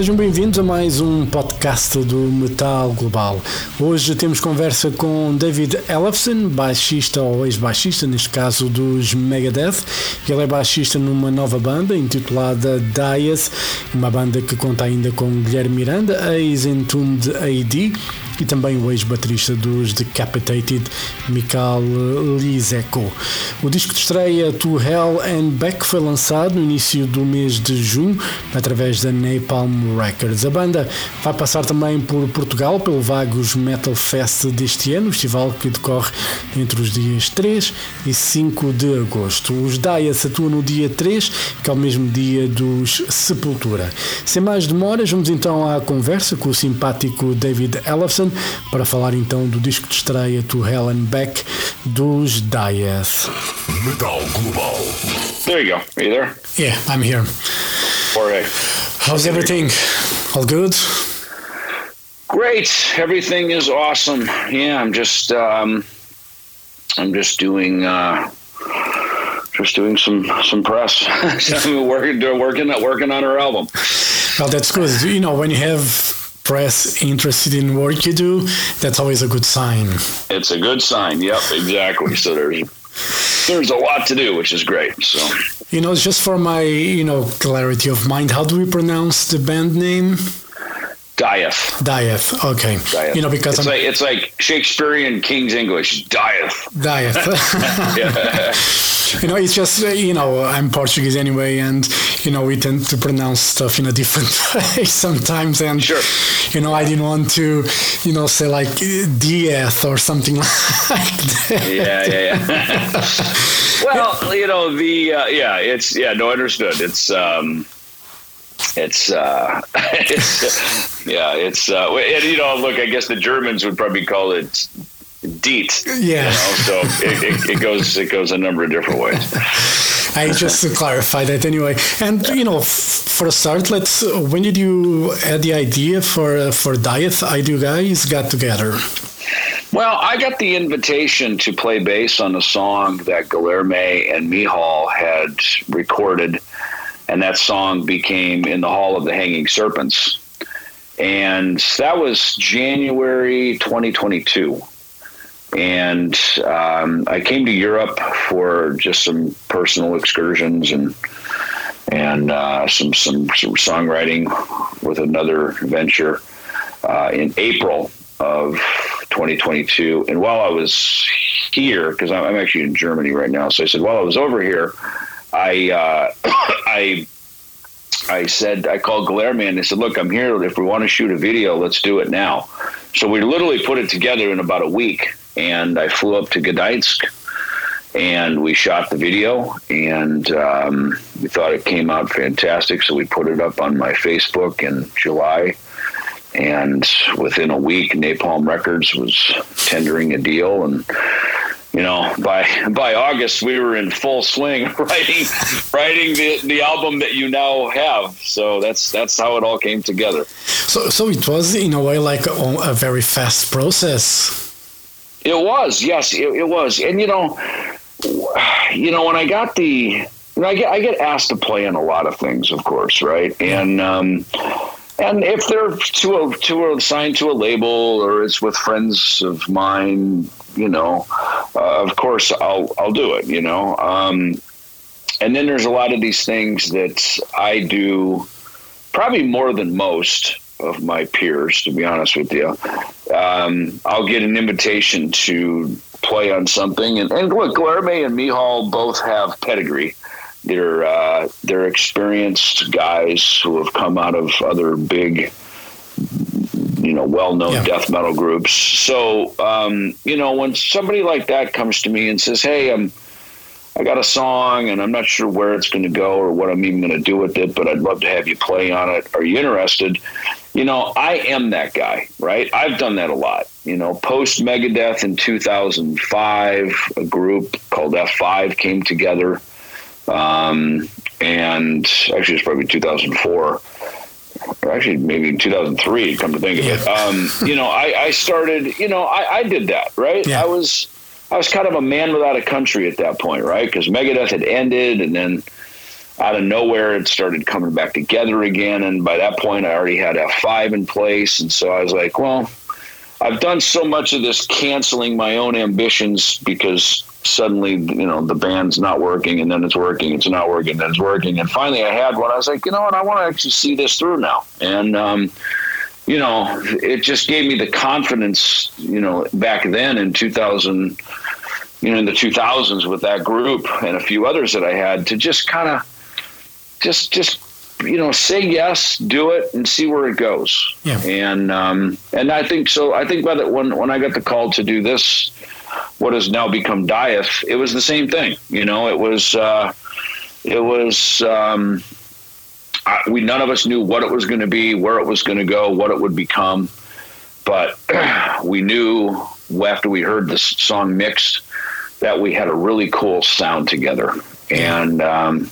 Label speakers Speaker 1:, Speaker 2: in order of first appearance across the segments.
Speaker 1: Sejam bem-vindos a mais um podcast do Metal Global. Hoje temos conversa com David Ellefson, baixista ou ex-baixista, neste caso dos Megadeth. Ele é baixista numa nova banda intitulada Dias, uma banda que conta ainda com Guilherme Miranda, ex-Entombed AD, e também o ex-baterista dos Decapitated, Mikhail Liseko. O disco de estreia To Hell and Back foi lançado no início do mês de junho através da Napalm Records. A banda vai passar também por Portugal pelo Vagos Metal Fest deste ano, festival que decorre entre os dias 3 e 5 de agosto. Os Dias atuam no dia 3, que é o mesmo dia dos Sepultura. Sem mais demoras, vamos então à conversa com o simpático David Ellefson para falar então do disco de estreia To Hell and Back dos Dieth.
Speaker 2: Metal Global.
Speaker 3: There you go. Are you there?
Speaker 1: Yeah, I'm here.
Speaker 3: Jorge.
Speaker 1: How's everything? All good?
Speaker 3: Great. Everything is awesome. Yeah, I'm just um, I'm just doing uh, just doing some some press. I'm working working working on our album.
Speaker 1: Well, that's good. You know, when you have press interested in work you do, that's always a good sign.
Speaker 3: It's a good sign. Yep, exactly. So there's there's a lot to do, which is great. So
Speaker 1: You know, just for my, you know, clarity of mind, how do we pronounce the band name?
Speaker 3: Dieth.
Speaker 1: Dieth. Okay.
Speaker 3: Dieth.
Speaker 1: You know, because
Speaker 3: it's
Speaker 1: I'm
Speaker 3: like it's like Shakespearean King's English. Dieth.
Speaker 1: Dieth. You know, it's just, uh, you know, I'm Portuguese anyway, and, you know, we tend to pronounce stuff in a different way sometimes. And,
Speaker 3: Sure.
Speaker 1: you know, I didn't want to, you know, say like Dieth or something like that.
Speaker 3: yeah, yeah, yeah. well, you know the uh, yeah, it's yeah, no, understood. It's um, it's uh, it's yeah, it's uh, and you know, look, I guess the Germans would probably call it Diet.
Speaker 1: Yeah.
Speaker 3: You know, so it, it, it goes it goes a number of different ways.
Speaker 1: I just to clarify that anyway. And you know, f- for a start, let's. When did you had the idea for uh, for Dieth? I do guys got together.
Speaker 3: Well, I got the invitation to play bass on a song that Guilherme and Michał had recorded, and that song became In the Hall of the Hanging Serpents. And that was January 2022. And um, I came to Europe for just some personal excursions and and uh, some, some some songwriting with another venture uh, in April of 2022. And while I was here, because I'm actually in Germany right now, so I said while I was over here, I uh, I I said I called Guilherme and I said, look, I'm here. If we want to shoot a video, let's do it now. So we literally put it together in about a week, and I flew up to Gdańsk. And we shot the video, and um, we thought it came out fantastic. So we put it up on my Facebook in July, and within a week, Napalm Records was tendering a deal, and you know, by by August, we were in full swing writing writing the, the album that you now have. So that's that's how it all came together.
Speaker 1: So so it was in a way like a, a very fast process.
Speaker 3: It was, yes, it, it was, and you know, you know, when I got the, you know, I get I get asked to play in a lot of things, of course, right, and. um and if they're to a to a signed to a label or it's with friends of mine, you know, uh, of course I'll I'll do it. You know, um, and then there's a lot of these things that I do, probably more than most of my peers, to be honest with you. Um, I'll get an invitation to play on something, and, and look, Guilherme and Michał both have pedigree. They're uh, they're experienced guys who have come out of other big, you know, well-known
Speaker 1: Yeah.
Speaker 3: death metal groups. So, um, you know, when somebody like that comes to me and says, "Hey, I'm I got a song and I'm not sure where it's going to go or what I'm even going to do with it, but I'd love to have you play on it. Are you interested?" You know, I am that guy, right? I've done that a lot. You know, post Megadeth in 2005, a group called F5 came together um, and actually it's probably 2004 or actually maybe 2003 come to think of it um, you know I, I started you know I, I did that right
Speaker 1: Yeah.
Speaker 3: i was I was kind of a man without a country at that point, right? Because Megadeth had ended, and then out of nowhere it started coming back together again. And by that point, I already had F5 in place, and so I was like, well, I've done so much of this canceling my own ambitions because suddenly, you know, the band's not working, and then it's working, it's not working, then it's working, and finally I had one. I was like, you know what, I want to actually see this through now, and. um you know, it just gave me the confidence, you know, back then in 2000, you know, in the 2000s with that group and a few others that I had to just kind of just just you know say yes, do it, and see where it goes.
Speaker 1: Yeah.
Speaker 3: And um, and I think so. I think by that when when I got the call to do this, what has now become Dieth, it was the same thing. You know, it was uh, it was. Um, I, we none of us knew what it was going to be, where it was going to go, what it would become, but we knew after we heard this song mixed that we had a really cool sound together, and um,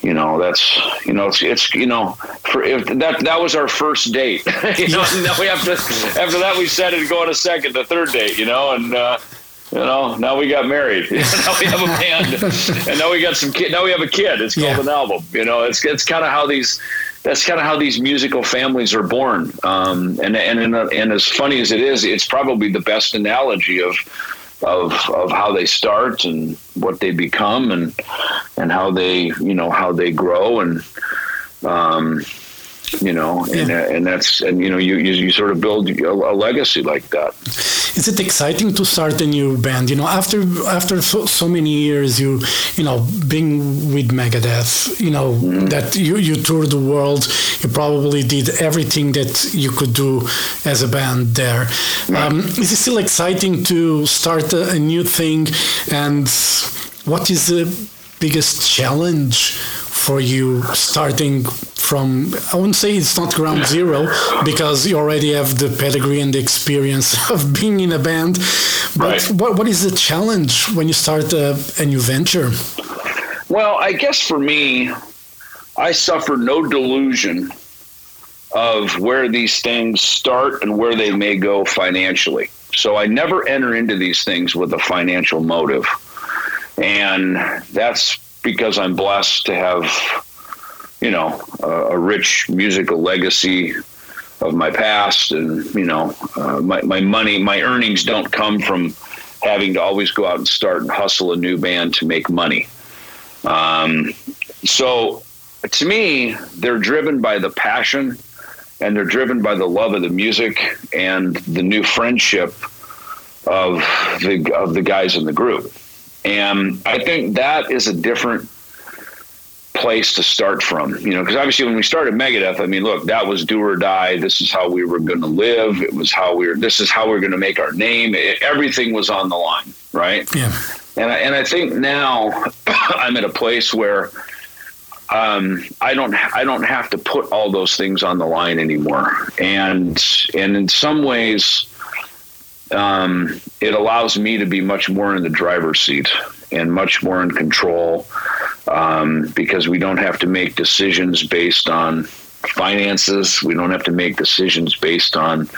Speaker 3: you know that's you know it's it's you know for if that that was our first date you know now we have to after that we said it go on a second the third date you know and uh you know now we got married. Now we have a band. And now we got some kid now we have a kid. It's called
Speaker 1: Yeah.
Speaker 3: an album. You know it's it's kind of how these that's kind of how these musical families are born. Um and and and, and as funny as it is it's probably the best analogy of of of how they start and what they become and and how they you know how they grow and um you know and and that's and you know you you, you sort of build a, a legacy like that
Speaker 1: Is it exciting to start a new band? You know, after after so, so many years, you you know being with Megadeth, you know that you you toured the world. You probably did everything that you could do as a band there. Um, is it still exciting to start a, a new thing? And what is the biggest challenge for you starting from i wouldn't say it's not ground zero because you already have the pedigree and the experience of being in a band but
Speaker 3: Right.
Speaker 1: what, what is the challenge when you start a, a new venture
Speaker 3: Well, I guess for me, I suffer no delusion of where these things start and where they may go financially. So I never enter into these things with a financial motive. And that's because I'm blessed to have, you know, a, a rich musical legacy of my past. And, you know, uh, my, my money, my earnings don't come from having to always go out and start and hustle a new band to make money. Um, so to me, they're driven by the passion and they're driven by the love of the music and the new friendship of the of the guys in the group. And I think that is a different place to start from, you know, because obviously when we started Megadeth, I mean, look, that was do or die. This is how we were going to live. It was how we were. This is how we are going to make our name. It, everything was on the line, right?
Speaker 1: yeah
Speaker 3: And I, and I think now I'm at a place where um, I don't I don't have to put all those things on the line anymore. And and in some ways, um, it allows me to be much more in the driver's seat and much more in control um, because we don't have to make decisions based on finances. We don't have to make decisions based on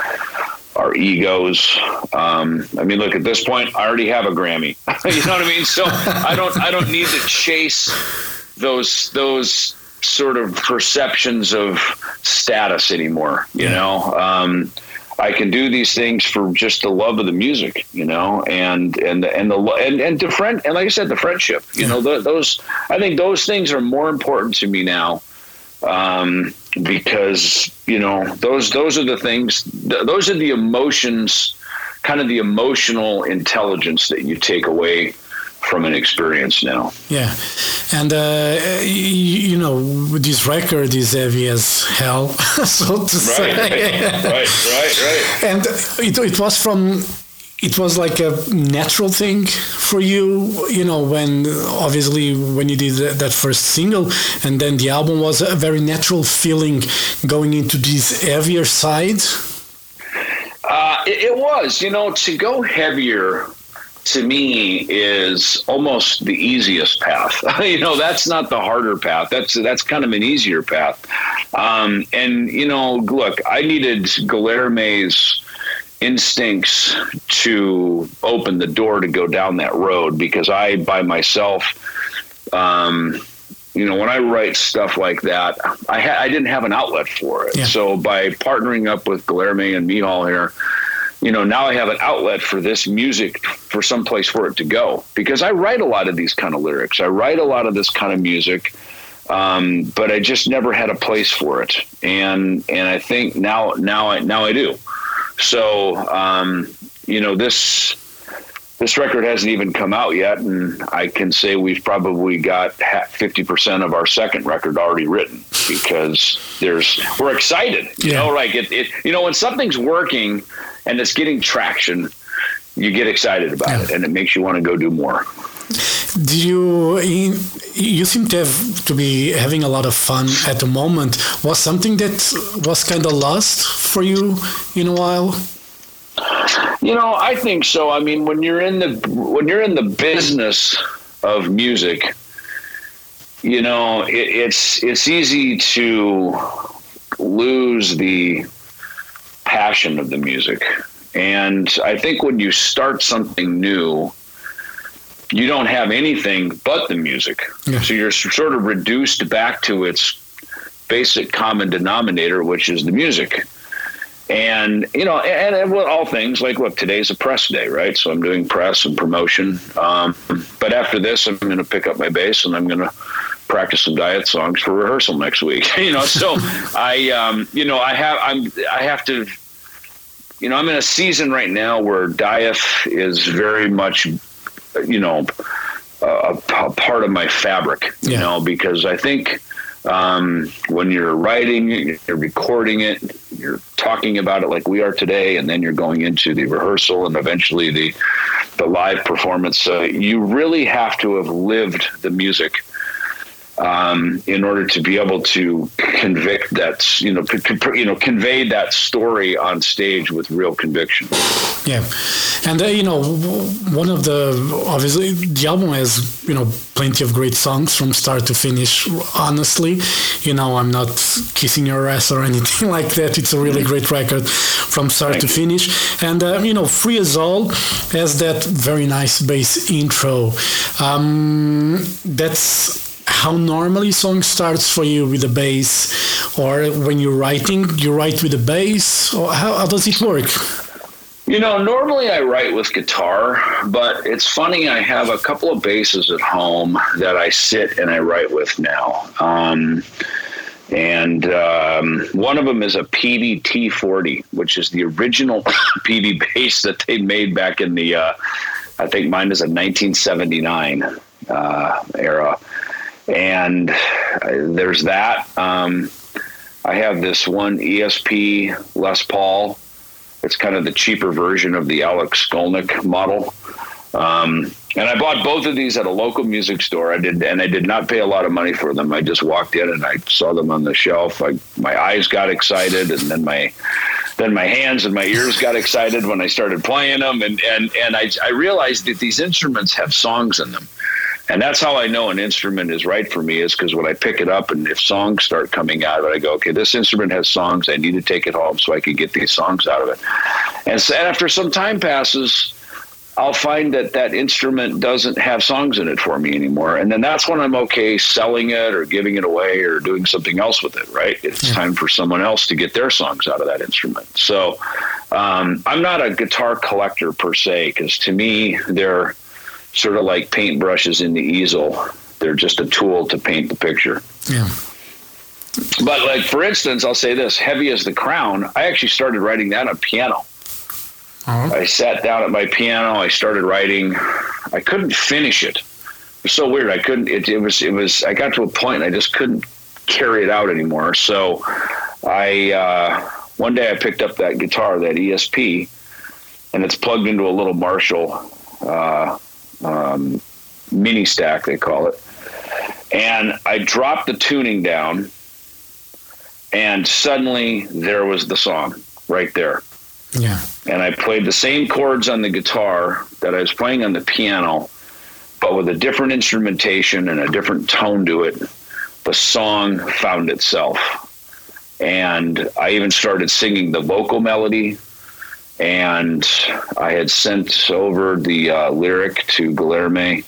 Speaker 3: our egos. Um, I mean, look at this point. I already have a Grammy. you know what I mean? So I don't. I don't need to chase those those sort of perceptions of status anymore. You know, um, I can do these things for just the love of the music. You know, and and and the and and the friend and like I said, the friendship. You know, the, those. I think those things are more important to me now um, because you know those those are the things th- those are the emotions kind of the emotional intelligence that you take away from an experience now.
Speaker 1: Yeah. And uh, you, you know this record is heavy as hell so to say.
Speaker 3: right right right right.
Speaker 1: And it, it was from it was like a natural thing for you you know when obviously when you did that- that first single and then the album was a very natural feeling going into this heavier side?
Speaker 3: Uh, it, it was, you know, to go heavier to me is almost the easiest path. you know, that's not the harder path. That's that's kind of an easier path. Um, and you know, look, I needed Guilherme's instincts to open the door to go down that road because I, by myself, um, you know, when I write stuff like that, I, ha- I didn't have an outlet for it.
Speaker 1: Yeah.
Speaker 3: So by partnering up with Guilherme and Michał here, you know, now I have an outlet for this music for some place for it to go because I write a lot of these kind of lyrics. I write a lot of this kind of music, um, but I just never had a place for it. And and I think now now I now I do. So um, you know this this record hasn't even come out yet, and I can say we've probably got fifty percent of our second record already written because there's we're excited. You
Speaker 1: Yeah.
Speaker 3: know, like it, it. You know, when something's working and it's getting traction, you get excited about
Speaker 1: Yeah.
Speaker 3: it, and it makes you want to go do more.
Speaker 1: Do you you seem to have to be having a lot of fun at the moment? Was something that was kind of lost for you in a while?
Speaker 3: You know, I think so. I mean, when you're in the when you're in the business of music, you know, it, it's it's easy to lose the passion of the music. And I think when you start something new, you don't have anything but the music.
Speaker 1: Yeah.
Speaker 3: So you're sort of reduced back to its basic common denominator, which is the music and you know and, and with all things like look today's a press day right? So i'm doing press and promotion. Um, but after this i'm going to pick up my bass and i'm going to practice some Dieth songs for rehearsal next week you know? So i um, you know i have i'm i have to you know i'm in a season right now where Dieth is very much you know a, a part of my fabric you
Speaker 1: Yeah.
Speaker 3: know because i think um, when you're writing, you're recording it, you're talking about it like we are today, and then you're going into the rehearsal and eventually the the live performance. So you really have to have lived the music um, in order to be able to convict that you know you know convey that story on stage with real conviction.
Speaker 1: Yeah, and uh, you know, one of the obviously the album has you know plenty of great songs from start to finish. Honestly, you know, I'm not kissing your ass or anything like that. It's a really great record from start to finish, and uh, you know, Free We Fall has that very nice bass intro. Um, that's how normally song starts for you with the bass or when you're writing you write with the bass or how, how does it work
Speaker 3: You know, normally I write with guitar, but it's funny. I have a couple of basses at home that I sit and I write with now. Um, and um, one of them is a Peavey T40, which is the original Peavey bass that they made back in the, uh, I think mine is a 1979 uh, era. And uh, there's that. Um, I have this one ESP Les Paul. It's kind of the cheaper version of the Alex Skolnick model. Um, and I bought both of these at a local music store. I did, and I did not pay a lot of money for them. I just walked in and I saw them on the shelf. I, my eyes got excited, and then my then my hands and my ears got excited when I started playing them. And and and I I realized that these instruments have songs in them. And that's how I know an instrument is right for me is because when I pick it up and if songs start coming out of it, I go, okay, this instrument has songs. I need to take it home so I can get these songs out of it. And so after some time passes, I'll find that that instrument doesn't have songs in it for me anymore. And then that's when I'm okay selling it or giving it away or doing something else with it, right? It's time for someone else to get their songs out of that instrument. So um, I'm not a guitar collector per se, because to me, they're sort of like paintbrushes in the easel. They're just a tool to paint the picture.
Speaker 1: yeah
Speaker 3: But like for instance, I'll say this: "Heavy Is the Crown." I actually started writing that on piano.
Speaker 1: Oh.
Speaker 3: I sat down at my piano. I started writing. I couldn't finish it. It was so weird. I couldn't. It, it was. It was. I got to a point. I just couldn't carry it out anymore. So, I uh, one day I picked up that guitar, that ESP, and it's plugged into a little Marshall uh, um, mini stack. They call it. And I dropped the tuning down, and suddenly there was the song right there
Speaker 1: yeah
Speaker 3: and I played the same chords on the guitar that I was playing on the piano, but with a different instrumentation and a different tone to it. The song found itself. And I even started singing the vocal melody and I had sent over the uh, lyric to Guilherme,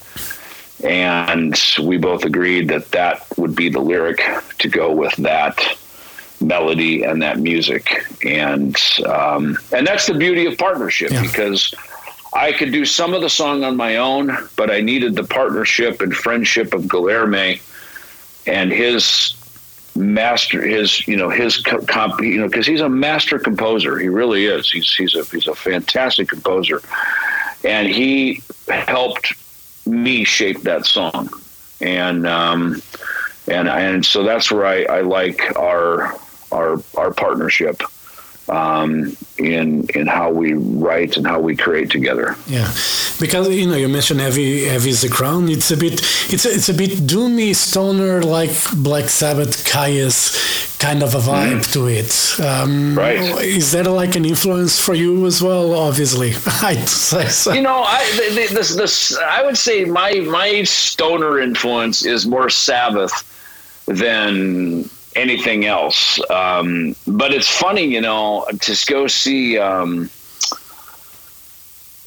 Speaker 3: and we both agreed that that would be the lyric to go with that melody and that music, and um, and that's the beauty of partnership yeah. because. I could do some of the song on my own, but I needed the partnership and friendship of Guilherme and his master his you know his comp you know because he's a master composer. He really is. He's he's a he's a fantastic composer. And he helped me shape that song. And um and and so that's where I, I like our our our partnership um, in in how we write and how we create together.
Speaker 1: Yeah, because you know you mentioned heavy heavy is the crown. It's a bit it's a, it's a bit doomy stoner like Black Sabbath Kyuss kind of a vibe mm. to it. Um,
Speaker 3: right?
Speaker 1: Is that like an influence for you as well? Obviously, I'd say so.
Speaker 3: You know, I this this I would say my my stoner influence is more Sabbath than anything else. Um, but it's funny, you know, to go see. Um,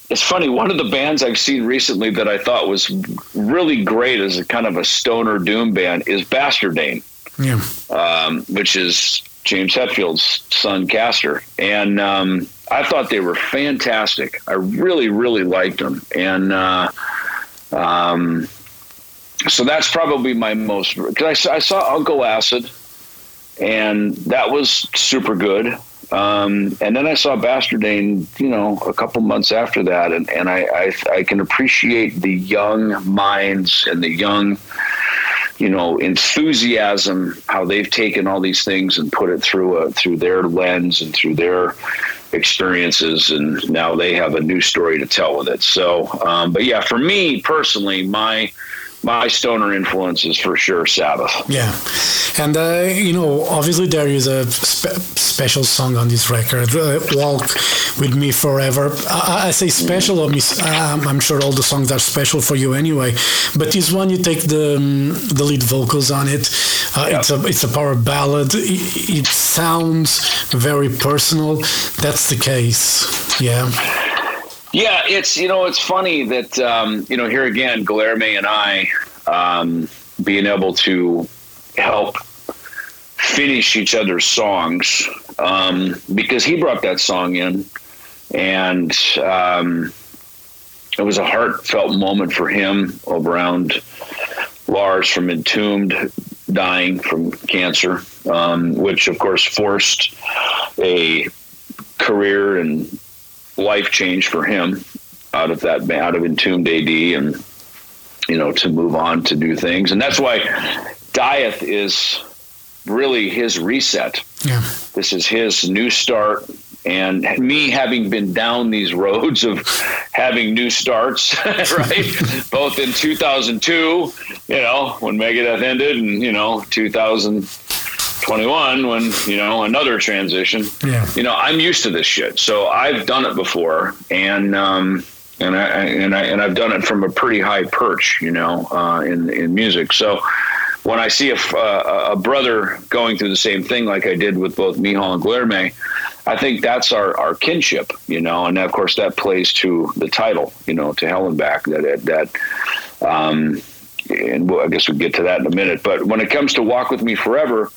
Speaker 3: it's funny. One of the bands I've seen recently that I thought was really great as a kind of a stoner doom band is Bastardane,
Speaker 1: yeah.
Speaker 3: um, which is James Hetfield's son, Castor, and um, I thought they were fantastic. I really, really liked them, and uh, um, so that's probably my most. Because I, I saw Uncle Acid and that was super good. Um, and then I saw Bastardane, you know, a couple months after that, and, and I, I, I can appreciate the young minds and the young, you know, enthusiasm how they've taken all these things and put it through a through their lens and through their experiences, and now they have a new story to tell with it. So, um, but yeah, for me personally, my my stoner influence is for sure Sabbath.
Speaker 1: Yeah, and uh, you know, obviously there is a spe- special song on this record, uh, "Walk with Me Forever." I, I say special. Um, I'm sure all the songs are special for you anyway, but this one you take the um, the lead vocals on it. Uh, yeah. It's a it's a power ballad. It, it sounds very personal. That's the case. Yeah.
Speaker 3: Yeah, it's you know it's funny that um, you know here again, Guilherme and I um, being able to help finish each other's songs um, because he brought that song in, and um, it was a heartfelt moment for him around Lars from Entombed dying from cancer, um, which of course forced a career and life change for him out of that out of entombed AD and you know to move on to do things and that's why Dieth is really his reset.
Speaker 1: Yeah.
Speaker 3: This is his new start and me having been down these roads of having new starts, right? Both in 2002, you know, when Megadeth ended, and you know, 2000, 21 when you know another transition.
Speaker 1: Yeah.
Speaker 3: You know i'm used to this shit. So i've done it before and um and i and i and i've done it from a pretty high perch you know uh in in music. So when i see a, a, a brother going through the same thing like i did with both michał and guilherme i think that's our our kinship you know and of course that plays to the title you know to Hell and Back that that um and we'll, I guess we'll get to that in a minute. But when it comes to Walk with Me Forever,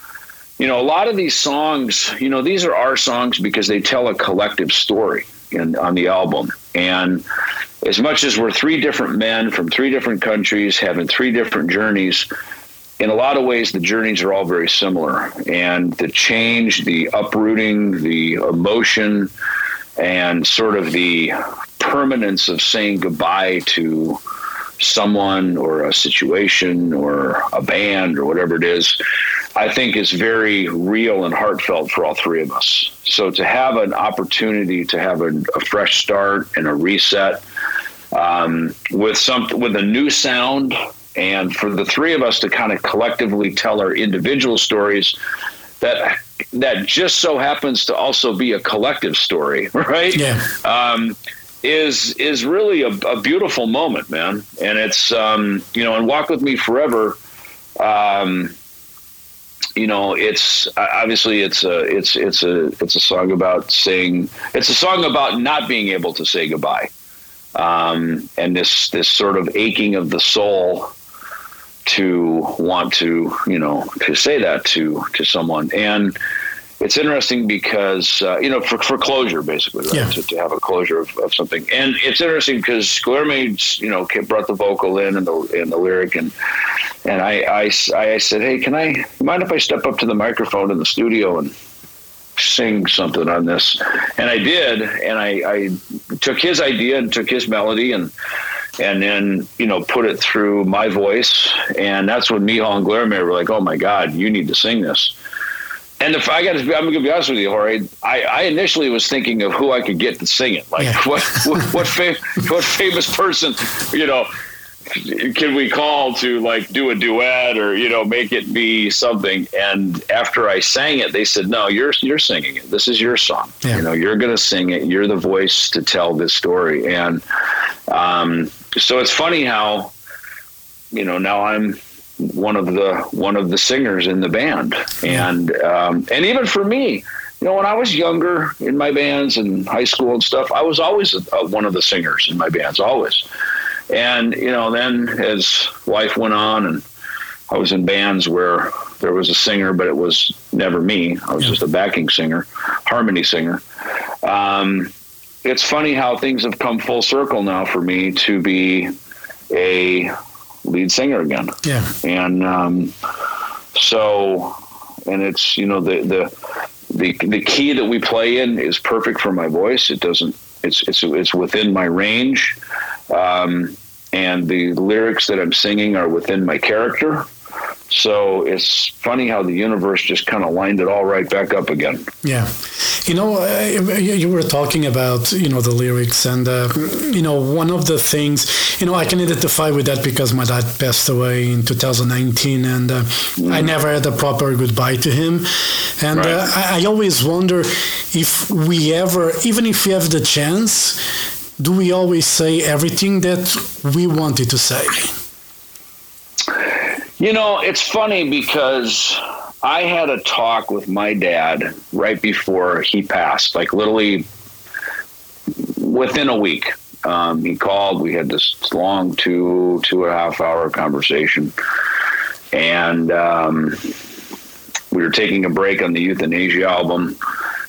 Speaker 3: you know, a lot of these songs, you know, these are our songs because they tell a collective story in, on the album. And as much as we're three different men from three different countries having three different journeys, in a lot of ways, the journeys are all very similar. And the change, the uprooting, the emotion, and sort of the permanence of saying goodbye to someone or a situation or a band or whatever it is I think is very real and heartfelt for all three of us. So to have an opportunity to have a, a fresh start and a reset um, with some with a new sound, and for the three of us to kind of collectively tell our individual stories that that just so happens to also be a collective story, right?
Speaker 1: Yeah.
Speaker 3: Um, is is really a, a, beautiful moment, man. And it's um, you know, and walk with me forever. Um, you know, it's obviously it's a it's it's a it's a song about saying it's a song about not being able to say goodbye, um, and this this sort of aching of the soul to want to you know to say that to to someone. And it's interesting because uh, you know for, for closure basically right?
Speaker 1: Yeah.
Speaker 3: to, to have a closure of, of something and it's interesting because Guilherme you know brought the vocal in and the and the lyric and and I, I, I said hey can I mind if I step up to the microphone in the studio and sing something on this and I did and I, I took his idea and took his melody and and then you know put it through my voice and that's when Michał and Guilherme were like oh my god you need to sing this and if I got to, be, I'm going to be honest with you, Jorge. I, I, initially was thinking of who I could get to sing it. Like, yeah. what what what, fam- what, famous person, you know, can we call to like do a duet or you know make it be something? And after I sang it, they said, "No, you're you're singing it. This is your song. Yeah. You know, you're going to sing it. You're the voice to tell this story." And um, so it's funny how, you know, now I'm one of the one of the singers in the band, and um, and even for me, you know, when I was younger in my bands and high school and stuff, I was always one of the singers in my bands, always. And you know, then as life went on, and I was in bands where there was a singer, but it was never me. I was yeah. just a backing singer, harmony singer. Um, it's funny how things have come full circle now for me to be a lead singer again.
Speaker 1: Yeah.
Speaker 3: And um, so, and it's you know the the the the key that we play in is perfect for my voice. It doesn't. It's it's it's within my range. Um, and the lyrics that I'm singing are within my character. So it's funny how the universe just kind of lined it all right back up again.
Speaker 1: Yeah, you know, uh, you were talking about you know the lyrics, and uh, you know one of the things you know I can identify with that because my dad passed away in 2019, and uh, mm. I never had a proper goodbye to him, and right. Uh, I, I always wonder if we ever, even if we have the chance, do we always say everything that we wanted to say?
Speaker 3: You know, it's funny because I had a talk with my dad right before he passed, like literally within a week. Um, he called. We had this long two two and a half hour conversation, and um, we were taking a break on the Youthanasia album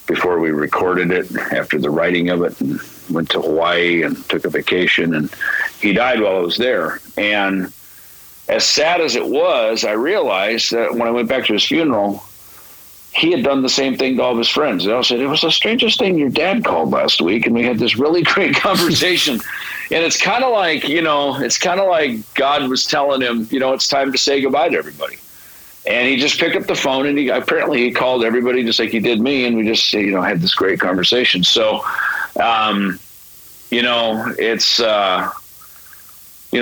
Speaker 3: before we recorded it. After the writing of it, and went to Hawaii and took a vacation, and he died while I was there. And as sad as it was, I realized that when I went back to his funeral, he had done the same thing to all of his friends. They all said, It was the strangest thing your dad called last week. And we had this really great conversation. and it's kind of like, you know, it's kind of like God was telling him, you know, it's time to say goodbye to everybody. And he just picked up the phone and he apparently he called everybody just like he did me. And we just, you know, had this great conversation. So, um, you know, it's, uh,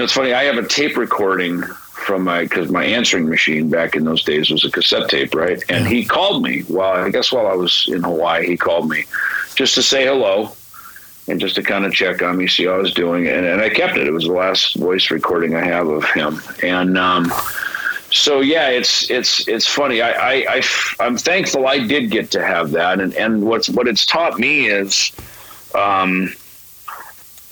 Speaker 3: know, it's funny. I have a tape recording from my because my answering machine back in those days was a cassette tape, right? And he called me while I guess while I was in Hawaii, he called me just to say hello and just to kind of check on me, see how I was doing, and, and I kept it. It was the last voice recording I have of him, and um, so yeah, it's it's it's funny. I, I, I I'm thankful I did get to have that, and and what's what it's taught me is, um,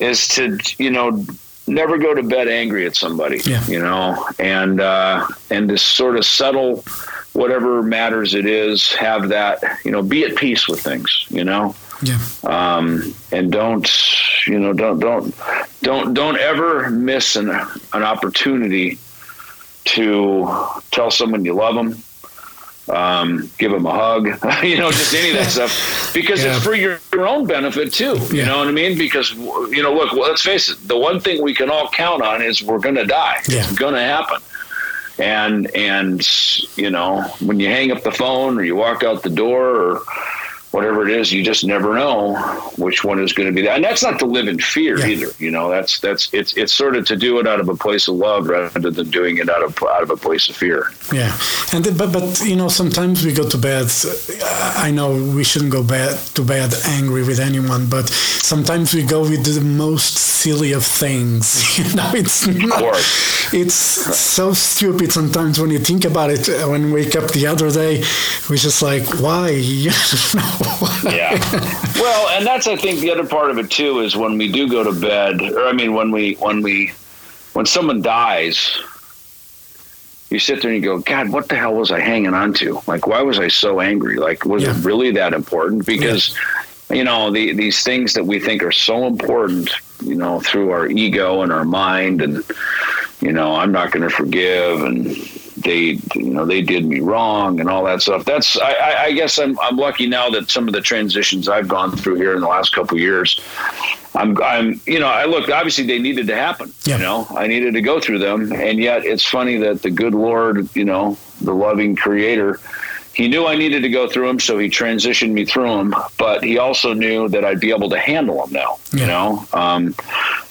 Speaker 3: is to you know never go to bed angry at somebody, yeah. you know, and uh, and to sort of settle whatever matters it is, have that, you know, be at peace with things, you know.
Speaker 1: Yeah.
Speaker 3: Um, and don't, you know, don't don't don't don't ever miss an an opportunity to tell someone you love them um, give them a hug, you know, just any of that stuff, because yeah. it's for your, your, own benefit too. Yeah. You know what I mean? Because you know, look, well, let's face it, the one thing we can all count on is we're going to die. Yeah. It's going to happen. And and you know, when you hang up the phone or you walk out the door or whatever it is, you just never know which one is going to be that. And that's not to live in fear
Speaker 1: Yeah.
Speaker 3: either. You know, that's that's it's it's sort of to do it out of a place of love rather than doing it out of out of a place of fear.
Speaker 1: Yeah, and th- but but you know sometimes we go to bed. I know we shouldn't go bed to bed angry with anyone, but sometimes we go with the most silly of things. You know, it's not,
Speaker 3: course.
Speaker 1: it's so stupid sometimes when you think about it. When we wake up the other day, we're just like, why?
Speaker 3: Yeah. Well, and that's I think the other part of it too is when we do go to bed, or I mean when we when we when someone dies, you sit there and you go, God, what the hell was I hanging on to? Like, why was I so angry? Like, was
Speaker 1: Yeah.
Speaker 3: it really that important? Because you know the, these things that we think are so important, you know, through our ego and our mind, and you know, I'm not going to forgive, and they, you know, they did me wrong, and all that stuff. That's, I, I, I guess, I'm, I'm lucky now that some of the transitions I've gone through here in the last couple of years, I'm, I'm, you know, I look. Obviously, they needed to happen.
Speaker 1: Yeah.
Speaker 3: You know, I needed to go through them, and yet it's funny that the good Lord, you know, the loving Creator, he knew I needed to go through them, so he transitioned me through them. But he also knew that I'd be able to handle them now.
Speaker 1: Yeah.
Speaker 3: You know, um,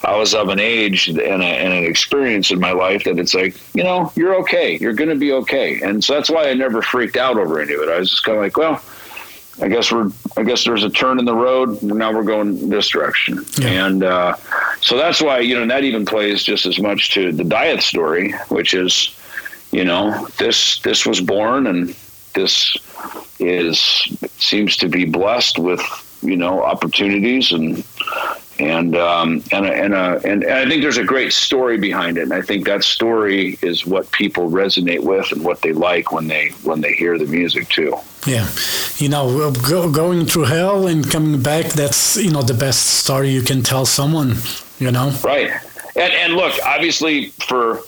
Speaker 3: I was of an age and, a, and an experience in my life that it's like, you know, you're okay. You're going to be okay. And so that's why I never freaked out over any of it. I was just kind of like, well, I guess we're, I guess there's a turn in the road. Now we're going this direction.
Speaker 1: Yeah.
Speaker 3: And uh, so that's why, you know, and that even plays just as much to the Dieth story, which is, you know, this, this was born and this is, seems to be blessed with, you know, opportunities and, and um, and a, and, a, and I think there's a great story behind it, and I think that story is what people resonate with and what they like when they when they hear the music too.
Speaker 1: Yeah, you know, go, going through hell and coming back, that's, you know, the best story you can tell someone, you know?
Speaker 3: Right, and and look, obviously for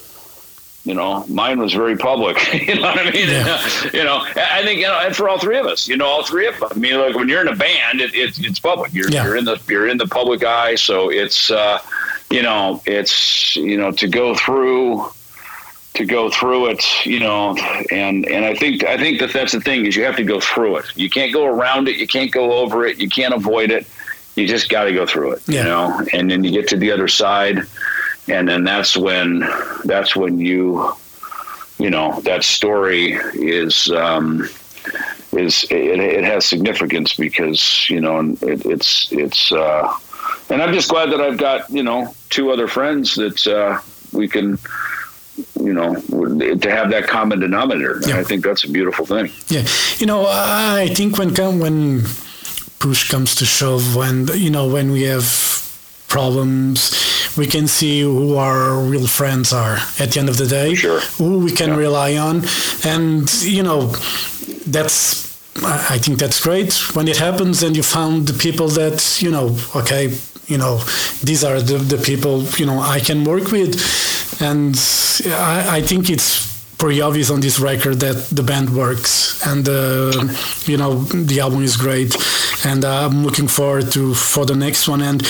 Speaker 3: you know, mine was very public. you know what I mean?
Speaker 1: Yeah.
Speaker 3: you know, I think you know, and for all three of us, you know, all three of us. I mean, like when you're in a band, it, it's it's public. You're
Speaker 1: Yeah.
Speaker 3: you're in the you're in the public eye, so it's uh, you know, it's you know to go through to go through it, you know, and and I think I think that that's the thing is you have to go through it. You can't go around it. You can't go over it. You can't avoid it. You just got to go through it,
Speaker 1: Yeah.
Speaker 3: you know. And then you get to the other side, and then that's when that's when you you know that story is um, is it, it has significance because you know it, it's it's uh, and I'm just glad that I've got you know two other friends that uh, we can you know to have that common denominator.
Speaker 1: Yeah.
Speaker 3: I think that's a beautiful thing.
Speaker 1: Yeah, you know, I think when come when push comes to shove, when you know when we have problems, we can see who our real friends are at the end of the day,
Speaker 3: Sure.
Speaker 1: who we can
Speaker 3: Yeah.
Speaker 1: rely on, and you know, that's. I think that's great when it happens and you found the people that you know. Okay, you know, these are the, the people you know I can work with, and I, I think it's pretty obvious on this record that the band works and uh, you know the album is great and uh, I'm looking forward to for the next one and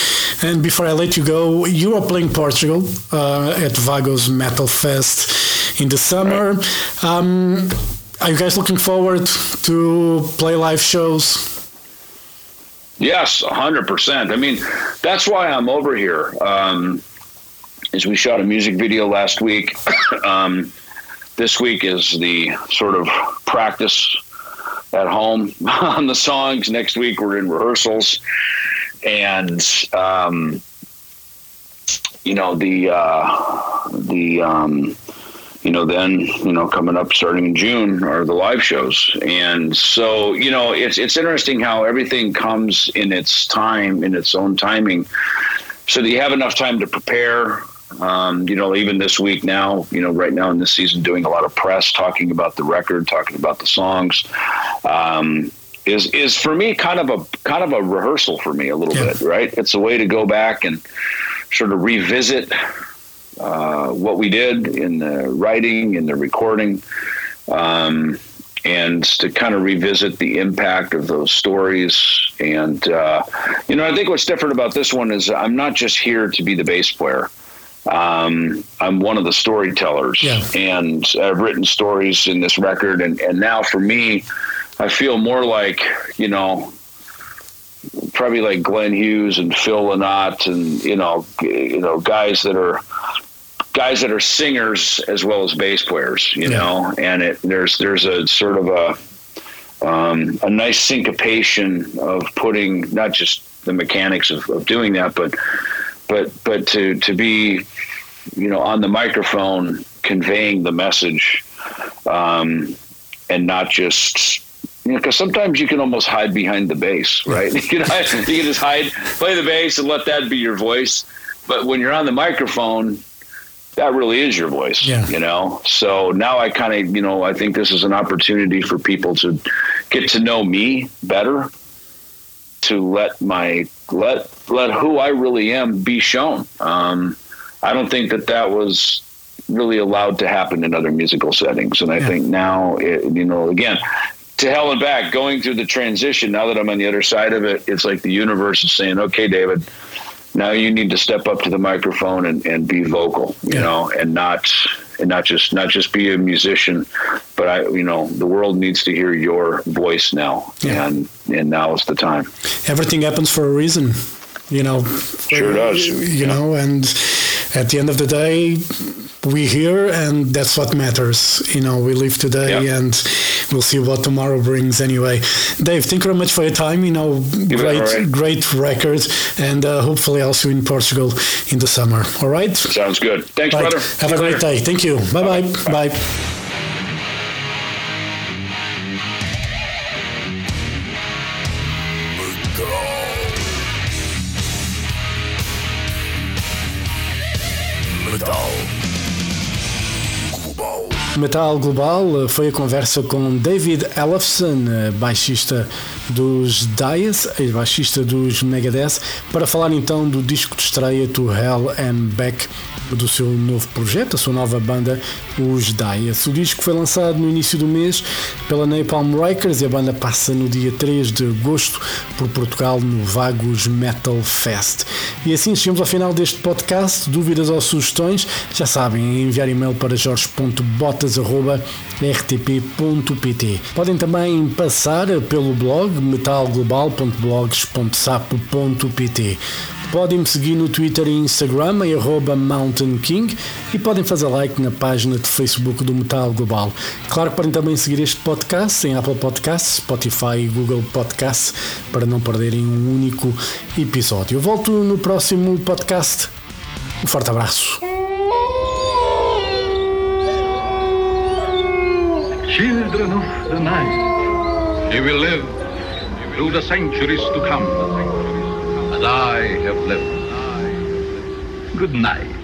Speaker 1: and before I let you go you are playing Portugal uh, at Vagos Metal Fest in the summer um, are you guys looking forward to play live shows
Speaker 3: Yes, hundred percent. I mean, that's why I'm over here. Um, is we shot a music video last week. um, this week is the sort of practice at home on the songs. Next week we're in rehearsals, and um, you know the uh, the um, you know then you know coming up starting in June are the live shows, and so you know it's it's interesting how everything comes in its time in its own timing, so that you have enough time to prepare. Um, you know, even this week now, you know, right now in this season, doing a lot of press, talking about the record, talking about the songs, um, is is for me kind of a kind of a rehearsal for me a little
Speaker 1: Yeah.
Speaker 3: bit, right? It's a way to go back and sort of revisit uh, what we did in the writing, in the recording, um, and to kind of revisit the impact of those stories. And uh, you know, I think what's different about this one is I'm not just here to be the bass player. Um, I'm one of the storytellers,
Speaker 1: Yeah.
Speaker 3: and I've written stories in this record. And, and now for me, I feel more like you know probably like Glenn Hughes and Phil Lynott and you know you know guys that are guys that are singers as well as bass players, you yeah. know, and it there's there's a sort of a um, a nice syncopation of putting not just the mechanics of, of doing that, but but but to to be you know on the microphone conveying the message um, and not just you know, because sometimes you can almost hide behind the bass, right? you, can hide, you can just hide, play the bass, and let that be your voice. But when you're on the microphone, that really is your voice, yeah. you know? So now I kind of, you know, I think this is an opportunity for people to get to know me better, to let my, let, let who I really am be shown. Um, I don't think that that was really allowed to happen in other musical settings. And I yeah. think now, it, you know, again, to hell and back, going through the transition, now that I'm on the other side of it, it's like the universe is saying, okay, David, now you need to step up to the microphone and, and be vocal, you yeah. know, and not and not just not just be a musician, but I you know the world needs to hear your voice now, yeah. and and now is the time.
Speaker 1: Everything happens for a reason, you know.
Speaker 3: Sure does.
Speaker 1: You yeah. know, and at the end of the day, we here and that's what matters you know we live today yep. and we'll see what tomorrow brings anyway. Dave thank you very much for your time you know you great right. great record and uh, hopefully also in portugal in the summer. All right?
Speaker 3: Sounds good. Thanks right. brother.
Speaker 1: Have a great day. Thank you. Bye bye bye, bye. Metal Global foi a conversa com David Ellefson, baixista dos Dias, baixista dos Megadeth, para falar então do disco de estreia To Hell and Back do seu novo projeto, a sua nova banda, os Dias. O disco foi lançado no início do mês pela Napalm Records e a banda passa no dia 3 de agosto por Portugal no Vagos Metal Fest. E assim chegamos ao final deste podcast. Dúvidas ou sugestões, já sabem, enviar e-mail para jorge.botas.rtp.pt. Podem também passar pelo blog metalglobal.blogs.sapo.pt. Podem me seguir no Twitter e Instagram em Mountain King e podem fazer like na página de Facebook do Metal Global. Claro que podem também seguir este podcast em Apple Podcasts, Spotify e Google Podcasts para não perderem um único episódio. Eu volto no próximo podcast. Um forte abraço. Children of the night, will live through the centuries to come. I have lived. Good night.